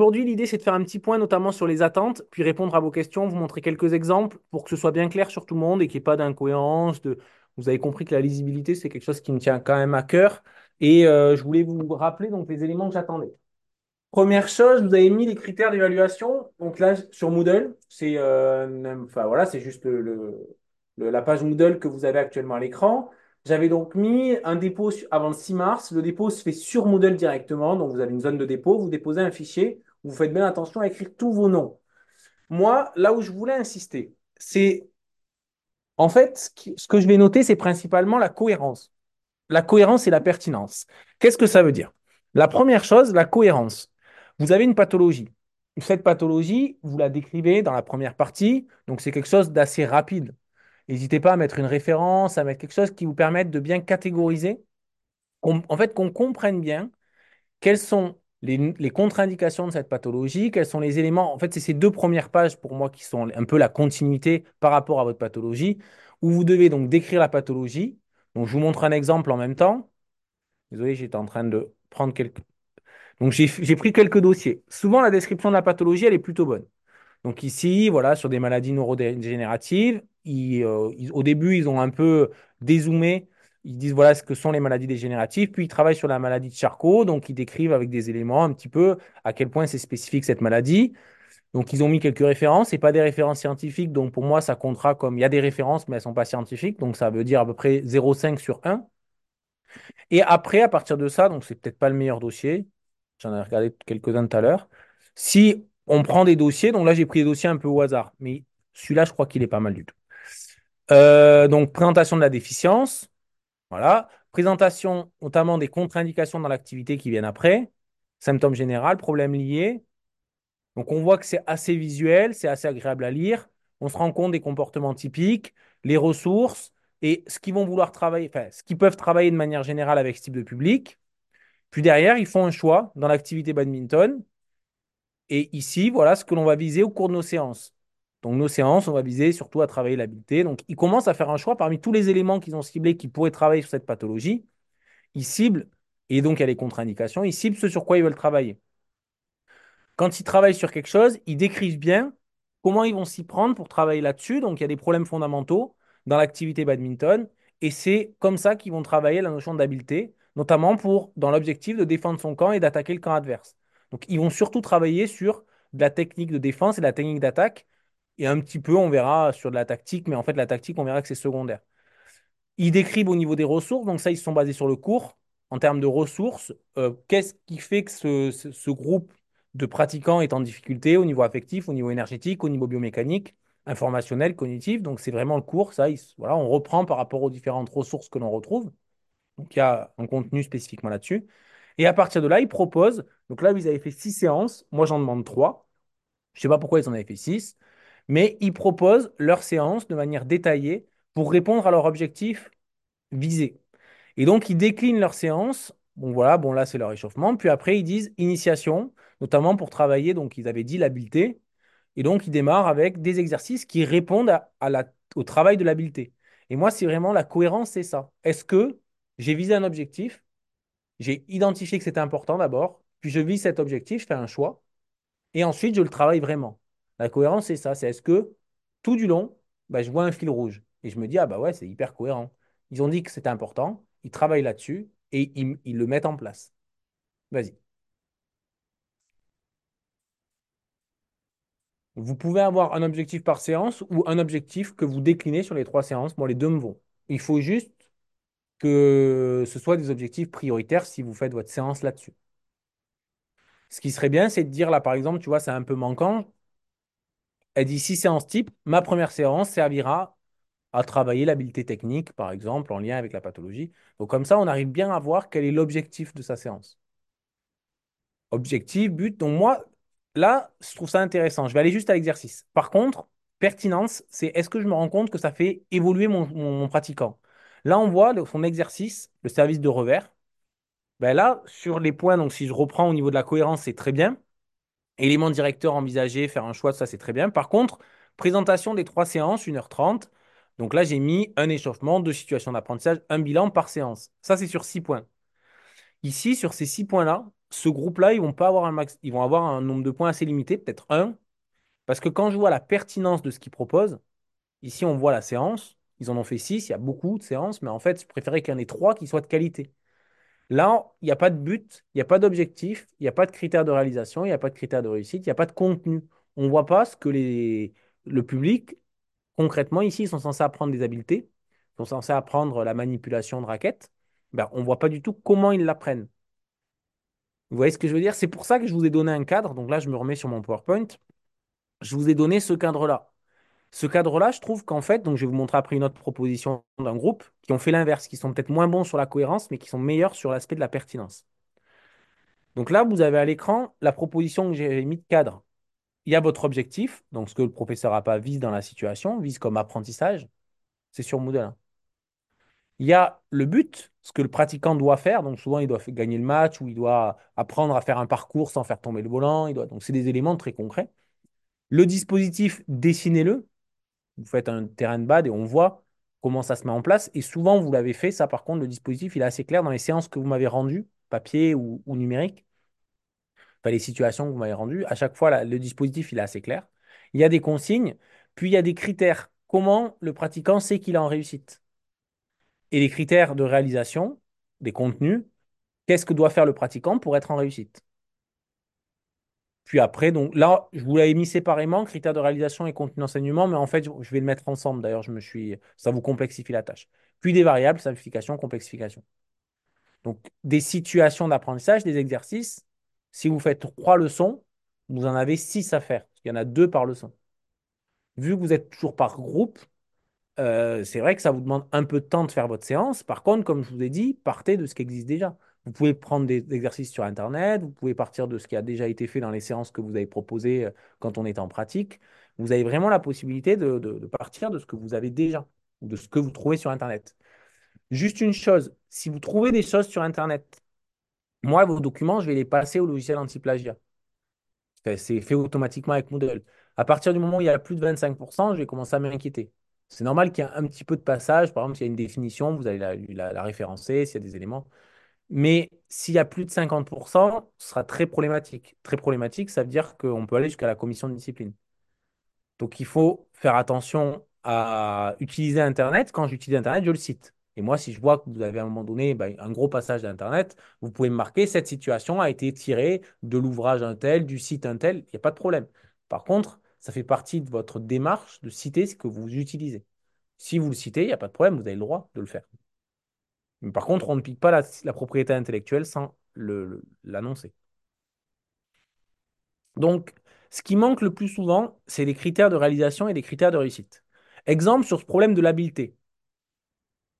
aujourd'hui, l'idée, c'est de faire un petit point, notamment sur les attentes, puis répondre à vos questions, vous montrer quelques exemples pour que ce soit bien clair sur tout le monde et qu'il n'y ait pas d'incohérence. Vous avez compris que la lisibilité, c'est quelque chose qui me tient quand même à cœur. Et euh, je voulais vous rappeler donc les éléments que j'attendais. Première chose, vous avez mis les critères d'évaluation. Donc là, sur Moodle, c'est euh, enfin, voilà, c'est juste la page Moodle que vous avez actuellement à l'écran. J'avais donc mis un dépôt avant le 6 mars. Le dépôt se fait sur Moodle directement. Donc, vous avez une zone de dépôt. Vous déposez un fichier. Vous faites bien attention à écrire tous vos noms. Moi, là où je voulais insister, c'est en fait, ce que je vais noter, c'est principalement la cohérence. La cohérence et la pertinence. Qu'est-ce que ça veut dire? La première chose, la cohérence. Vous avez une pathologie. Cette pathologie, vous la décrivez dans la première partie. Donc, c'est quelque chose d'assez rapide. N'hésitez pas à mettre une référence, à mettre quelque chose qui vous permette de bien catégoriser, en fait qu'on comprenne bien quelles sont les, contre-indications de cette pathologie, quels sont les éléments. En fait, c'est ces deux premières pages pour moi qui sont un peu la continuité par rapport à votre pathologie, où vous devez donc décrire la pathologie. Donc, je vous montre un exemple en même temps. Désolé, j'étais en train de prendre quelques. Donc, j'ai pris quelques dossiers. Souvent, la description de la pathologie, elle est plutôt bonne. Donc ici, voilà, sur des maladies neurodégénératives, euh, au début, ils ont un peu dézoomé. Ils disent voilà ce que sont les maladies dégénératives. Puis ils travaillent sur la maladie de Charcot. Donc ils décrivent avec des éléments un petit peu à quel point c'est spécifique cette maladie. Donc ils ont mis quelques références et pas des références scientifiques. Donc pour moi, ça comptera comme il y a des références, mais elles ne sont pas scientifiques. Donc ça veut dire à peu près 0,5 sur 1. Et après, à partir de ça, donc c'est peut-être pas le meilleur dossier. J'en ai regardé quelques-uns tout à l'heure. Si on prend des dossiers, donc là j'ai pris des dossiers un peu au hasard, mais celui-là, je crois qu'il est pas mal du tout. Euh, donc, présentation de la déficience. Voilà. Présentation notamment des contre-indications dans l'activité qui viennent après. Symptômes généraux, problèmes liés. Donc, on voit que c'est assez visuel, c'est assez agréable à lire. On se rend compte des comportements typiques, les ressources et ce qu'ils vont vouloir travailler, enfin, ce qu'ils peuvent travailler de manière générale avec ce type de public. Puis derrière, ils font un choix dans l'activité badminton. Et ici, voilà ce que l'on va viser au cours de nos séances. Donc, nos séances, on va viser surtout à travailler l'habileté. Donc, ils commencent à faire un choix parmi tous les éléments qu'ils ont ciblés qui pourraient travailler sur cette pathologie. Ils ciblent, et donc il y a les contre-indications, ils ciblent ce sur quoi ils veulent travailler. Quand ils travaillent sur quelque chose, ils décrivent bien comment ils vont s'y prendre pour travailler là-dessus. Donc, il y a des problèmes fondamentaux dans l'activité badminton. Et c'est comme ça qu'ils vont travailler la notion d'habileté, notamment pour, dans l'objectif de défendre son camp et d'attaquer le camp adverse. Donc, ils vont surtout travailler sur de la technique de défense et de la technique d'attaque et un petit peu, on verra sur de la tactique, mais en fait, la tactique, on verra que c'est secondaire. Ils décrivent au niveau des ressources, donc ça, ils sont basés sur le cours. En termes de ressources, euh, qu'est-ce qui fait que ce, groupe de pratiquants est en difficulté au niveau affectif, au niveau énergétique, au niveau biomécanique, informationnel, cognitif? Donc, c'est vraiment le cours. Ça, voilà, on reprend par rapport aux différentes ressources que l'on retrouve. Donc, il y a un contenu spécifiquement là-dessus. Et à partir de là, ils proposent. Donc là, ils avaient fait six séances. Moi, j'en demande trois. Je ne sais pas pourquoi ils en avaient fait six mais ils proposent leur séance de manière détaillée pour répondre à leur objectif visé. Et donc, ils déclinent leur séance. Bon, voilà, bon, là, c'est leur échauffement. Puis après, ils disent initiation, notamment pour travailler. Donc, ils avaient dit l'habileté. Et donc, ils démarrent avec des exercices qui répondent au travail de l'habileté. Et moi, c'est vraiment la cohérence, c'est ça. Est-ce que j'ai visé un objectif? J'ai identifié que c'était important d'abord. Puis je vise cet objectif, je fais un choix. Et ensuite, je le travaille vraiment. La cohérence, c'est ça. C'est est-ce que tout du long, bah, je vois un fil rouge et je me dis, ah bah ouais, c'est hyper cohérent. Ils ont dit que c'était important, ils travaillent là-dessus et ils, le mettent en place. Vas-y. Vous pouvez avoir un objectif par séance ou un objectif que vous déclinez sur les trois séances. Moi, les deux me vont. Il faut juste que ce soit des objectifs prioritaires si vous faites votre séance là-dessus. Ce qui serait bien, c'est de dire là, par exemple, tu vois, c'est un peu manquant. Elle dit six séances type, ma première séance servira à travailler l'habileté technique, par exemple, en lien avec la pathologie. Donc comme ça, on arrive bien à voir quel est l'objectif de sa séance. Objectif, but. Donc moi, là, je trouve ça intéressant. Je vais aller juste à l'exercice. Par contre, pertinence, c'est est-ce que je me rends compte que ça fait évoluer mon, pratiquant? Là, on voit son exercice, le service de revers. Ben là, sur les points, donc si je reprends au niveau de la cohérence, c'est très bien. Élément directeur envisagé, faire un choix, ça c'est très bien. Par contre, présentation des trois séances, 1h30. Donc là, j'ai mis un échauffement, deux situations d'apprentissage, un bilan par séance. Ça, c'est sur six points. Ici, sur ces six points-là, ce groupe-là, ils vont pas avoir un max, ils vont avoir un nombre de points assez limité, peut-être un, parce que quand je vois la pertinence de ce qu'ils proposent, ici on voit la séance, ils en ont fait six, il y a beaucoup de séances, mais en fait, je préférais qu'il y en ait trois qui soient de qualité. Là, il n'y a pas de but, il n'y a pas d'objectif, il n'y a pas de critères de réalisation, il n'y a pas de critères de réussite, il n'y a pas de contenu. On ne voit pas ce que le public, concrètement, ici, ils sont censés apprendre des habiletés, ils sont censés apprendre la manipulation de raquettes. Ben, on ne voit pas du tout comment ils l'apprennent. Vous voyez ce que je veux dire? C'est pour ça que je vous ai donné un cadre. Donc là, je me remets sur mon PowerPoint. Je vous ai donné ce cadre-là. Ce cadre-là, je trouve qu'en fait, donc je vais vous montrer après une autre proposition d'un groupe qui ont fait l'inverse, qui sont peut-être moins bons sur la cohérence, mais qui sont meilleurs sur l'aspect de la pertinence. Donc là, vous avez à l'écran la proposition que j'ai mis de cadre. Il y a votre objectif, donc ce que le professeur n'a pas vise dans la situation, vise comme apprentissage. C'est sur Moodle. hein. Il y a le but, ce que le pratiquant doit faire. Donc souvent, il doit gagner le match ou il doit apprendre à faire un parcours sans faire tomber le volant. Il doit... Donc c'est des éléments très concrets. Le dispositif, dessinez-le. Vous faites un terrain de bad et on voit comment ça se met en place. Et souvent, vous l'avez fait. Ça, par contre, le dispositif, il est assez clair dans les séances que vous m'avez rendues, papier ou, numérique. Enfin, les situations que vous m'avez rendues. À chaque fois, le dispositif, est assez clair. Il y a des consignes, puis il y a des critères. Comment le pratiquant sait qu'il est en réussite? Et les critères de réalisation des contenus, qu'est-ce que doit faire le pratiquant pour être en réussite? Puis après, donc là, je vous l'avais mis séparément, critères de réalisation et contenu d'enseignement, mais en fait, je vais le mettre ensemble. D'ailleurs, je me suis, ça vous complexifie la tâche. Puis des variables, simplification, complexification. Donc, des situations d'apprentissage, des exercices. Si vous faites trois leçons, vous en avez six à faire. Il y en a deux par leçon. Vu que vous êtes toujours par groupe, euh, c'est vrai que ça vous demande un peu de temps de faire votre séance. Par contre, comme je vous ai dit, partez de ce qui existe déjà. Vous pouvez prendre des exercices sur Internet, vous pouvez partir de ce qui a déjà été fait dans les séances que vous avez proposées euh, quand on était en pratique. Vous avez vraiment la possibilité de, partir de ce que vous avez déjà ou de ce que vous trouvez sur Internet. Juste une chose, si vous trouvez des choses sur Internet, moi, vos documents, je vais les passer au logiciel anti-plagiat. C'est fait automatiquement avec Moodle. À partir du moment où il y a plus de 25%, je vais commencer à m'inquiéter. C'est normal qu'il y ait un petit peu de passage. Par exemple, s'il y a une définition, vous allez la référencer, s'il y a des éléments. Mais s'il y a plus de 50%, ce sera très problématique. Très problématique, ça veut dire qu'on peut aller jusqu'à la commission de discipline. Donc, il faut faire attention à utiliser Internet. Quand j'utilise Internet, je le cite. Et moi, si je vois que vous avez à un moment donné ben, un gros passage d'Internet, vous pouvez me marquer cette situation a été tirée de l'ouvrage un tel, du site un tel. Il n'y a pas de problème. Par contre, ça fait partie de votre démarche de citer ce que vous utilisez. Si vous le citez, il n'y a pas de problème, vous avez le droit de le faire. Par contre, on ne pique pas la, propriété intellectuelle sans l'annoncer. Donc, ce qui manque le plus souvent, c'est les critères de réalisation et les critères de réussite. Exemple sur ce problème de l'habileté.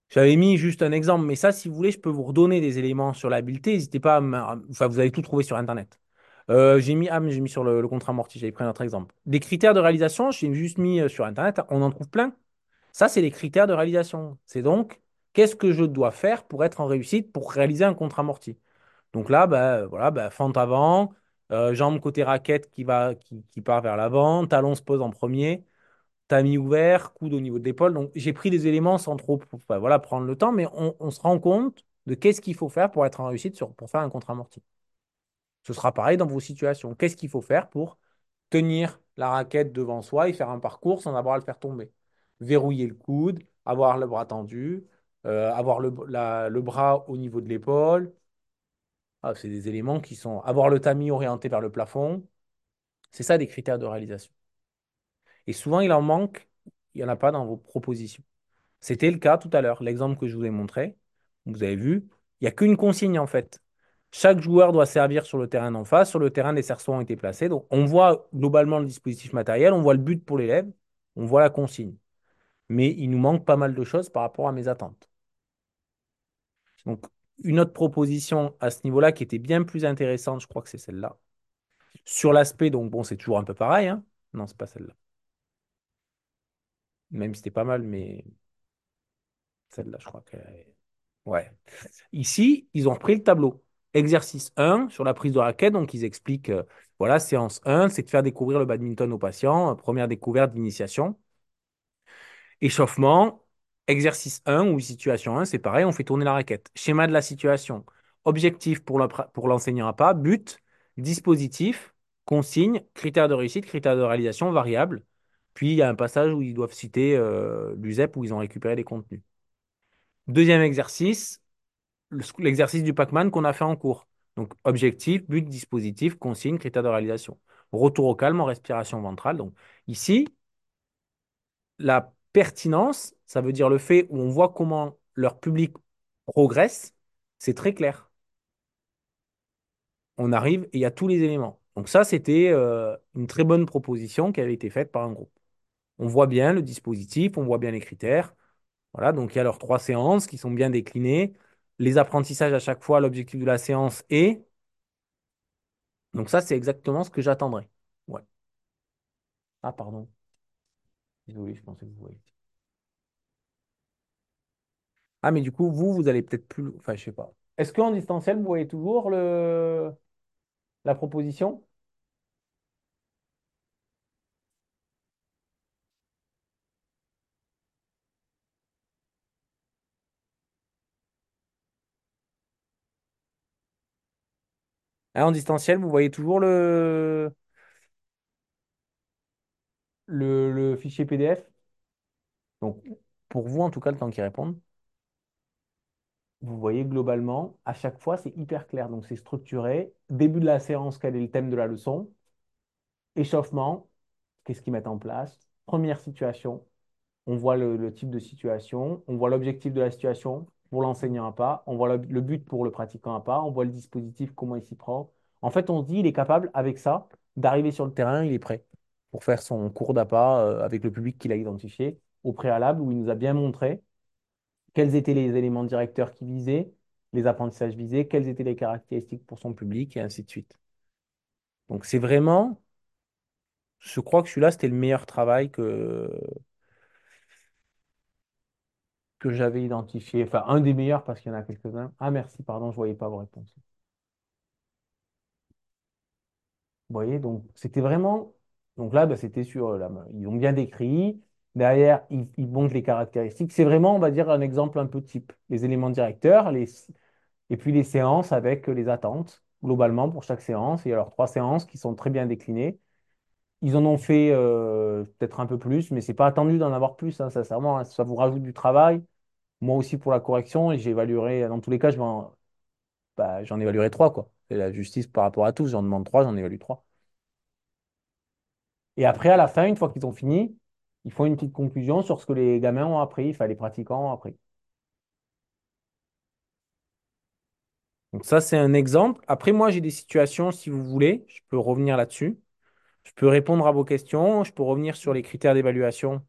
J'avais mis juste un exemple, mais ça, si vous voulez, je peux vous redonner des éléments sur l'habileté. N'hésitez pas à me- Enfin, vous allez tout trouver sur Internet. Euh, j'ai mis, ah, mis sur le, le contrat amorti, j'avais pris un autre exemple. Des critères de réalisation, j'ai juste mis euh, sur Internet, on en trouve plein. Ça, c'est les critères de réalisation. C'est donc, qu'est-ce que je dois faire pour être en réussite, pour réaliser un contrat amorti? Donc là, bah, voilà, bah, fente avant, euh, jambe côté raquette qui va, qui, part vers l'avant, talon se pose en premier, tamis ouvert, coude au niveau de l'épaule. Donc j'ai pris des éléments sans trop enfin, voilà, prendre le temps, mais on, se rend compte de qu'est-ce qu'il faut faire pour être en réussite pour faire un contre amorti. Ce sera pareil dans vos situations. Qu'est-ce qu'il faut faire pour tenir la raquette devant soi et faire un parcours sans avoir à le faire tomber? Verrouiller le coude, avoir le bras tendu, euh, avoir le, bras au niveau de l'épaule, ah, c'est des éléments qui sont avoir le tamis orienté vers le plafond. C'est ça des critères de réalisation. Et souvent, il en manque, il n'y en a pas dans vos propositions. C'était le cas tout à l'heure, l'exemple que je vous ai montré. Vous avez vu, il n'y a qu'une consigne en fait. Chaque joueur doit servir sur le terrain d'en face. Sur le terrain, des cerceaux ont été placés. Donc, on voit globalement le dispositif matériel, on voit le but pour l'élève, on voit la consigne. Mais il nous manque pas mal de choses par rapport à mes attentes. Donc, une autre proposition à ce niveau-là qui était bien plus intéressante, je crois que c'est celle-là. Sur l'aspect, donc bon, c'est toujours un peu pareil, hein. Non, c'est pas celle-là. Même si c'était pas mal, mais celle-là, je crois que. Ouais. Ici, ils ont repris le tableau. Exercice 1 sur la prise de raquette. Donc, ils expliquent, euh, voilà, séance 1, c'est de faire découvrir le badminton au patient. euh, première découverte d'initiation. Échauffement. Exercice 1 ou situation 1, c'est pareil, on fait tourner la raquette. Schéma de la situation. objectif pour l'enseignant à pas, but, dispositif, consigne, critères de réussite, critères de réalisation, variable. Puis il y a un passage où ils doivent citer euh, l'USEP où ils ont récupéré des contenus. Deuxième exercice, le- l'exercice du Pac-Man qu'on a fait en cours. Donc objectif, but, dispositif, consigne, critères de réalisation. Retour au calme en respiration ventrale. Donc ici, la pertinence, ça veut dire le fait où on voit comment leur public progresse, c'est très clair. On arrive et il y a tous les éléments. Donc ça, c'était euh, une très bonne proposition qui avait été faite par un groupe. On voit bien le dispositif, on voit bien les critères. Voilà, donc il y a leurs trois séances qui sont bien déclinées. Les apprentissages à chaque fois, l'objectif de la séance est. Donc ça, c'est exactement ce que j'attendrais. Ah, pardon. Désolé, je pensais que vous voyez. Ah, mais du coup, vous, vous allez peut-être plus. Enfin, je sais pas. Est-ce qu'en distanciel, vous voyez toujours le... la proposition? Ah, en distanciel, vous voyez toujours le... Le... fichier PDF? Donc, pour vous, en tout cas, le temps qu'ils répondent, vous voyez globalement, à chaque fois, c'est hyper clair. Donc, c'est structuré. Début de la séance, quel est le thème de la leçon? Échauffement, qu'est-ce qu'ils mettent en place? Première situation, on voit le, le type de situation, on voit l'objectif de la situation pour l'enseignant à pas, on voit le, le but pour le pratiquant à pas, on voit le dispositif, comment il s'y prend. En fait, on se dit, il est capable, avec ça, d'arriver sur le terrain, il est prêt pour faire son cours d'appât euh, avec le public qu'il a identifié au préalable, où il nous a bien montré quels étaient les éléments directeurs qui visaient, les apprentissages visés, quelles étaient les caractéristiques pour son public, et ainsi de suite. Donc, c'est vraiment, je crois que celui-là, c'était le meilleur travail que, que j'avais identifié. Enfin, un des meilleurs parce qu'il y en a quelques-uns. Ah, merci, pardon, je ne voyais pas vos réponses. Vous voyez, donc c'était vraiment. Donc là, bah, c'était sur. euh, la... Ils ont bien décrit. Derrière, ils, montrent les caractéristiques. C'est vraiment, on va dire, un exemple un peu type. Les éléments directeurs, et puis les séances avec les attentes, globalement, pour chaque séance. Il y a alors trois séances qui sont très bien déclinées. Ils en ont fait euh, peut-être un peu plus, mais c'est pas attendu d'en avoir plus, hein, sincèrement. hein. Ça vous rajoute du travail. Moi aussi pour la correction, j'évaluerai, dans tous les cas, bah, j'en évaluerai trois, quoi. La justice par rapport à tous. J'en demande trois, j'en évalue trois. Et après, à la fin, une fois qu'ils ont fini, ils font une petite conclusion sur ce que les gamins ont appris, enfin les pratiquants ont appris. Donc ça, c'est un exemple. Après, moi, j'ai des situations, si vous voulez, je peux revenir là-dessus. Je peux répondre à vos questions, je peux revenir sur les critères d'évaluation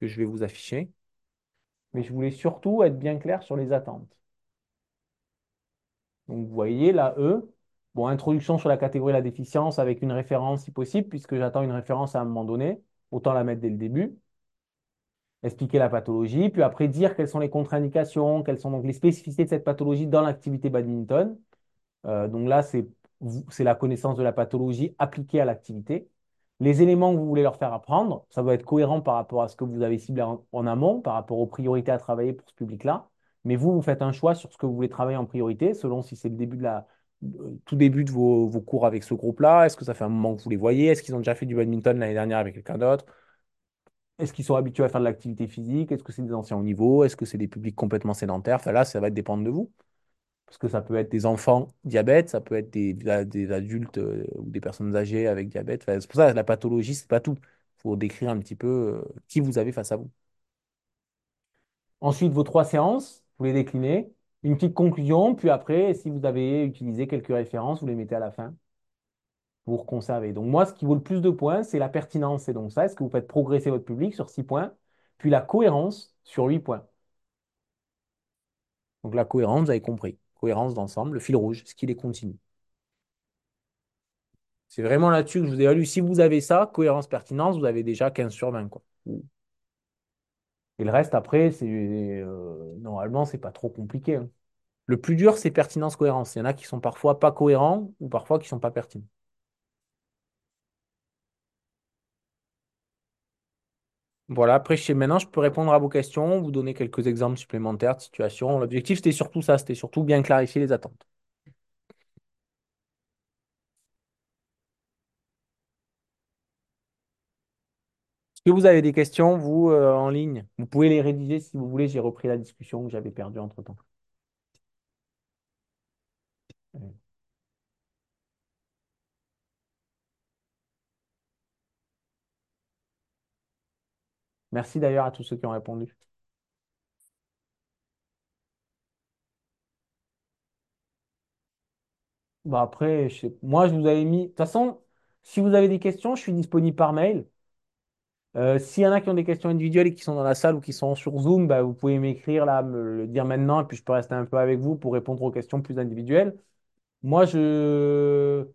que je vais vous afficher. Mais je voulais surtout être bien clair sur les attentes. Donc, vous voyez, là, eux, bon, introduction sur la catégorie de la déficience avec une référence si possible, puisque j'attends une référence à un moment donné, autant la mettre dès le début. Expliquer la pathologie, puis après dire quelles sont les contre-indications, quelles sont donc les spécificités de cette pathologie dans l'activité badminton. Euh, donc là, c'est la connaissance de la pathologie appliquée à l'activité. Les éléments que vous voulez leur faire apprendre, ça doit être cohérent par rapport à ce que vous avez ciblé en, en amont, par rapport aux priorités à travailler pour ce public-là. Mais vous, vous faites un choix sur ce que vous voulez travailler en priorité, selon si c'est le début de la, tout début de vos, cours avec ce groupe-là? Est-ce que ça fait un moment que vous les voyez? Est-ce qu'ils ont déjà fait du badminton l'année dernière avec quelqu'un d'autre? Est-ce qu'ils sont habitués à faire de l'activité physique? Est-ce que c'est des anciens au niveau? Est-ce que c'est des publics complètement sédentaires? Enfin là, ça va dépendre de vous. Parce que ça peut être des enfants diabète, ça peut être des, adultes euh, ou des personnes âgées avec diabète. C'est pour ça que la pathologie, c'est pas tout. Il faut décrire un petit peu euh, qui vous avez face à vous. Ensuite, vos trois séances, vous les déclinez. Une petite conclusion, puis après, si vous avez utilisé quelques références, vous les mettez à la fin pour conserver. Donc moi, ce qui vaut le plus de points, c'est la pertinence. C'est donc ça, est-ce que vous faites progresser votre public sur 6 points, puis la cohérence sur 8 points? Donc la cohérence, vous avez compris. Cohérence d'ensemble, le fil rouge, ce qu'il est continu. C'est vraiment là-dessus que je vous ai évalue. Si vous avez ça, cohérence, pertinence, vous avez déjà 15 sur 20, quoi. Et le reste, après, c'est euh, normalement, c'est pas trop compliqué. hein. Le plus dur, c'est pertinence, cohérence. Il y en a qui sont parfois pas cohérents ou parfois qui sont pas pertinents. Voilà, après, maintenant, je peux répondre à vos questions, vous donner quelques exemples supplémentaires de situations. L'objectif, c'était surtout ça, c'était surtout bien clarifier les attentes. Est-ce que vous avez des questions, vous, euh, en ligne? Vous pouvez les rédiger si vous voulez, j'ai repris la discussion que j'avais perdue entre-temps. Merci d'ailleurs à tous ceux qui ont répondu. Bah après, moi, je vous avais mis. De toute façon, si vous avez des questions, je suis disponible par mail. Euh, s'il y en a qui ont des questions individuelles et qui sont dans la salle ou qui sont sur Zoom, bah, vous pouvez m'écrire là, me le dire maintenant, et puis je peux rester un peu avec vous pour répondre aux questions plus individuelles. Moi, je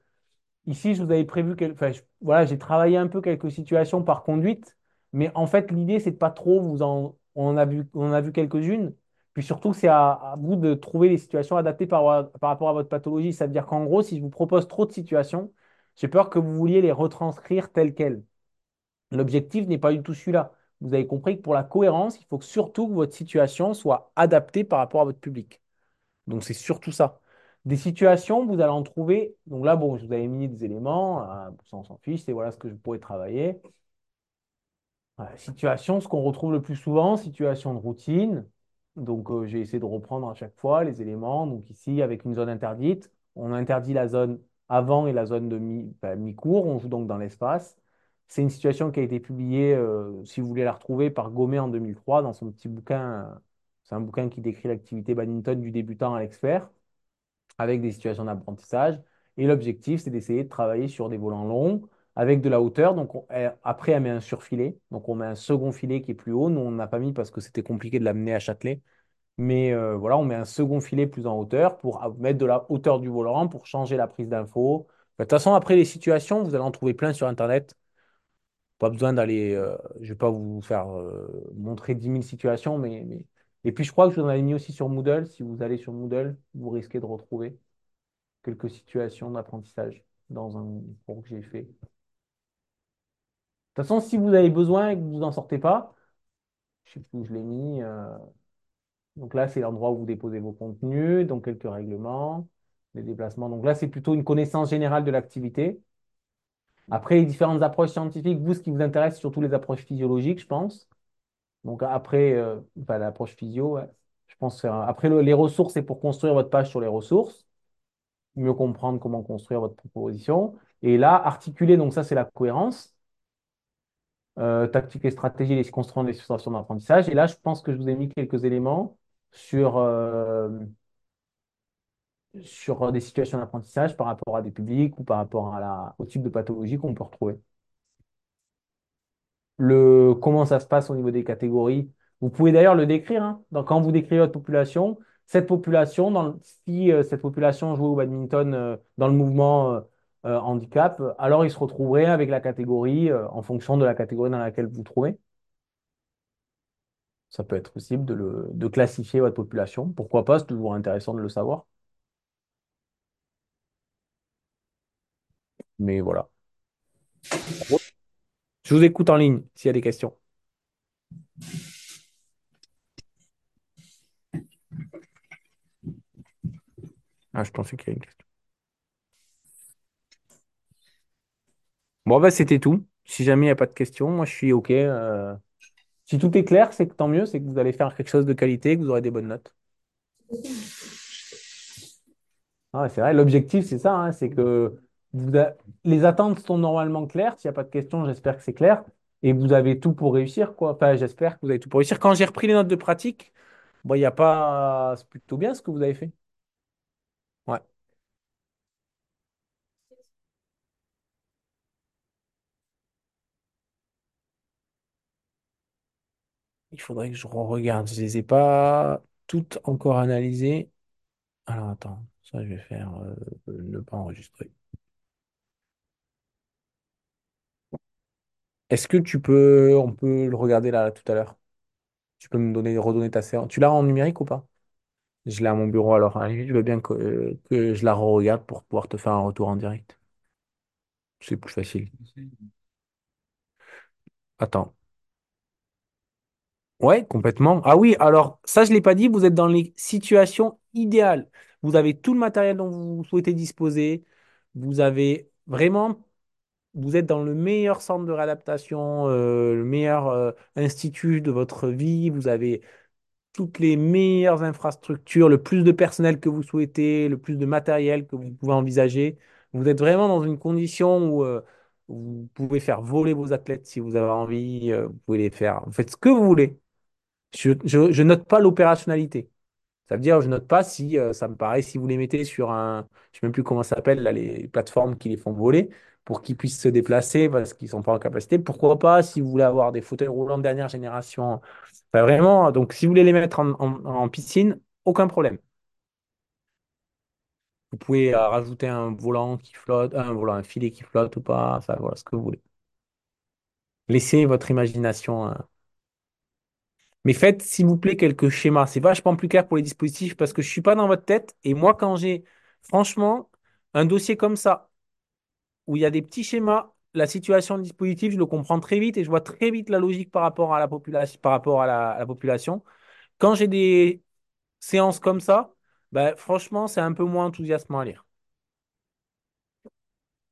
ici, je vous avais prévu enfin, voilà, j'ai travaillé un peu quelques situations par conduite, mais en fait, l'idée, c'est de pas trop vous en. On en a vu, on a vu quelques-unes. Puis surtout, c'est à, vous de trouver les situations adaptées par, par rapport à votre pathologie. C'est-à-dire qu'en gros, si je vous propose trop de situations, j'ai peur que vous vouliez les retranscrire telles quelles. L'objectif n'est pas du tout celui-là. Vous avez compris que pour la cohérence, il faut surtout que votre situation soit adaptée par rapport à votre public. Donc c'est surtout ça. Des situations, vous allez en trouver. Donc là, bon, je vous avais mis des éléments, euh, ça on s'en fiche, c'est voilà ce que je pourrais travailler. Voilà, situation, ce qu'on retrouve le plus souvent, situation de routine. Donc, euh, j'ai essayé de reprendre à chaque fois les éléments. Donc, ici, avec une zone interdite, on interdit la zone avant et la zone de enfin, mi-cours. On joue donc dans l'espace. C'est une situation qui a été publiée, euh, si vous voulez la retrouver, par Gomez en 2003 dans son petit bouquin. euh, c'est un bouquin qui décrit l'activité badminton du débutant à l'expert avec des situations d'apprentissage. Et l'objectif, c'est d'essayer de travailler sur des volants longs avec de la hauteur. Donc, on- elle- après, elle met un surfilet. Donc, on met un second filet qui est plus haut. Nous, on n'a pas mis parce que c'était compliqué de l'amener à Châtelet. Mais euh, voilà, on met un second filet plus en hauteur pour mettre de la hauteur du volant, pour changer la prise d'info. De toute façon, après les situations, vous allez en trouver plein sur Internet. Pas besoin d'aller. euh, je ne vais pas vous faire euh, montrer dix mille situations, mais, Et puis, je crois que je vous en avais mis aussi sur Moodle. Si vous allez sur Moodle, vous risquez de retrouver quelques situations d'apprentissage dans un cours que j'ai fait. De toute façon, si vous avez besoin et que vous n'en sortez pas, je sais plus où je l'ai mis. euh, donc là, c'est l'endroit où vous déposez vos contenus, donc quelques règlements, les déplacements. Donc là, c'est plutôt une connaissance générale de l'activité. Après, les différentes approches scientifiques, vous, ce qui vous intéresse, c'est surtout les approches physiologiques, je pense. Donc après, euh, l'approche physio. Je pense après, le- les ressources, c'est pour construire votre page sur les ressources, mieux comprendre comment construire votre proposition. Et là, articuler, donc ça, c'est la cohérence. euh, tactique et stratégie, les construire des situations d'apprentissage. Et là, je pense que je vous ai mis quelques éléments sur, euh, sur des situations d'apprentissage par rapport à des publics ou par rapport à la, au type de pathologie qu'on peut retrouver. Le, comment ça se passe au niveau des catégories? Vous pouvez d'ailleurs le décrire. hein. Quand vous décrivez votre population, cette population, dans si euh, cette population jouait au badminton euh, dans le mouvement euh, handicap, alors il se retrouverait avec la catégorie en fonction de la catégorie dans laquelle vous vous trouvez. Ça peut être possible de, de classifier votre population. Pourquoi pas, c'est toujours intéressant de le savoir. Mais voilà. Je vous écoute en ligne s'il y a des questions. Ah, je pensais qu'il y avait une question. Bon, bah, c'était tout. Si jamais il n'y a pas de questions, moi je suis OK. euh, Si tout est clair, c'est que tant mieux, c'est que vous allez faire quelque chose de qualité, que vous aurez des bonnes notes. Ah c'est vrai, l'objectif, c'est ça, hein, c'est que les attentes sont normalement claires. S'il n'y a pas de questions, j'espère que c'est clair. Et vous avez tout pour réussir, quoi. J'espère que vous avez tout pour réussir. Quand j'ai repris les notes de pratique, bon, il n'y a pas. C'est plutôt bien ce que vous avez fait. Ouais. Il faudrait que je regarde. Je les ai pas toutes encore analysées. Alors attends, ça je vais faire euh, ne pas enregistrer. Est-ce que tu peux, on peut le regarder là tout à l'heure? Tu peux me donner, redonner ta séance? Tu l'as en numérique ou pas? Je l'ai à mon bureau alors. À la limite, je veux bien que, je la re-regarde pour pouvoir te faire un retour en direct. C'est plus facile. Attends. Ouais, complètement. Ah oui, alors ça, je ne l'ai pas dit, vous êtes dans les situations idéales. Vous avez tout le matériel dont vous souhaitez disposer. Vous avez vraiment, vous êtes dans le meilleur centre de réadaptation, euh, le meilleur euh, institut de votre vie. Vous avez toutes les meilleures infrastructures, le plus de personnel que vous souhaitez, le plus de matériel que vous pouvez envisager. Vous êtes vraiment dans une condition où euh, vous pouvez faire voler vos athlètes si vous avez envie. vous pouvez les faire. Vous faites ce que vous voulez. Je, je, je note pas l'opérationnalité. Ça veut dire, je note pas si ça me paraît, si vous les mettez sur un, je sais même plus comment ça s'appelle, là, les plateformes qui les font voler, pour qu'ils puissent se déplacer parce qu'ils sont pas en capacité. Pourquoi pas si vous voulez avoir des fauteuils roulants de dernière génération. Vraiment, donc si vous voulez les mettre en piscine, aucun problème. Vous pouvez euh, rajouter un volant qui flotte, un volant, un filet qui flotte ou pas, enfin voilà, ce que vous voulez. Laissez votre imagination. euh, Mais faites, s'il vous plaît, quelques schémas. C'est vachement plus clair pour les dispositifs parce que je ne suis pas dans votre tête. Et moi, quand j'ai, franchement, un dossier comme ça, où il y a des petits schémas, la situation du dispositif, je le comprends très vite et je vois très vite la logique par rapport à la population. Quand j'ai des séances comme ça, ben, franchement, c'est un peu moins enthousiasmant à lire.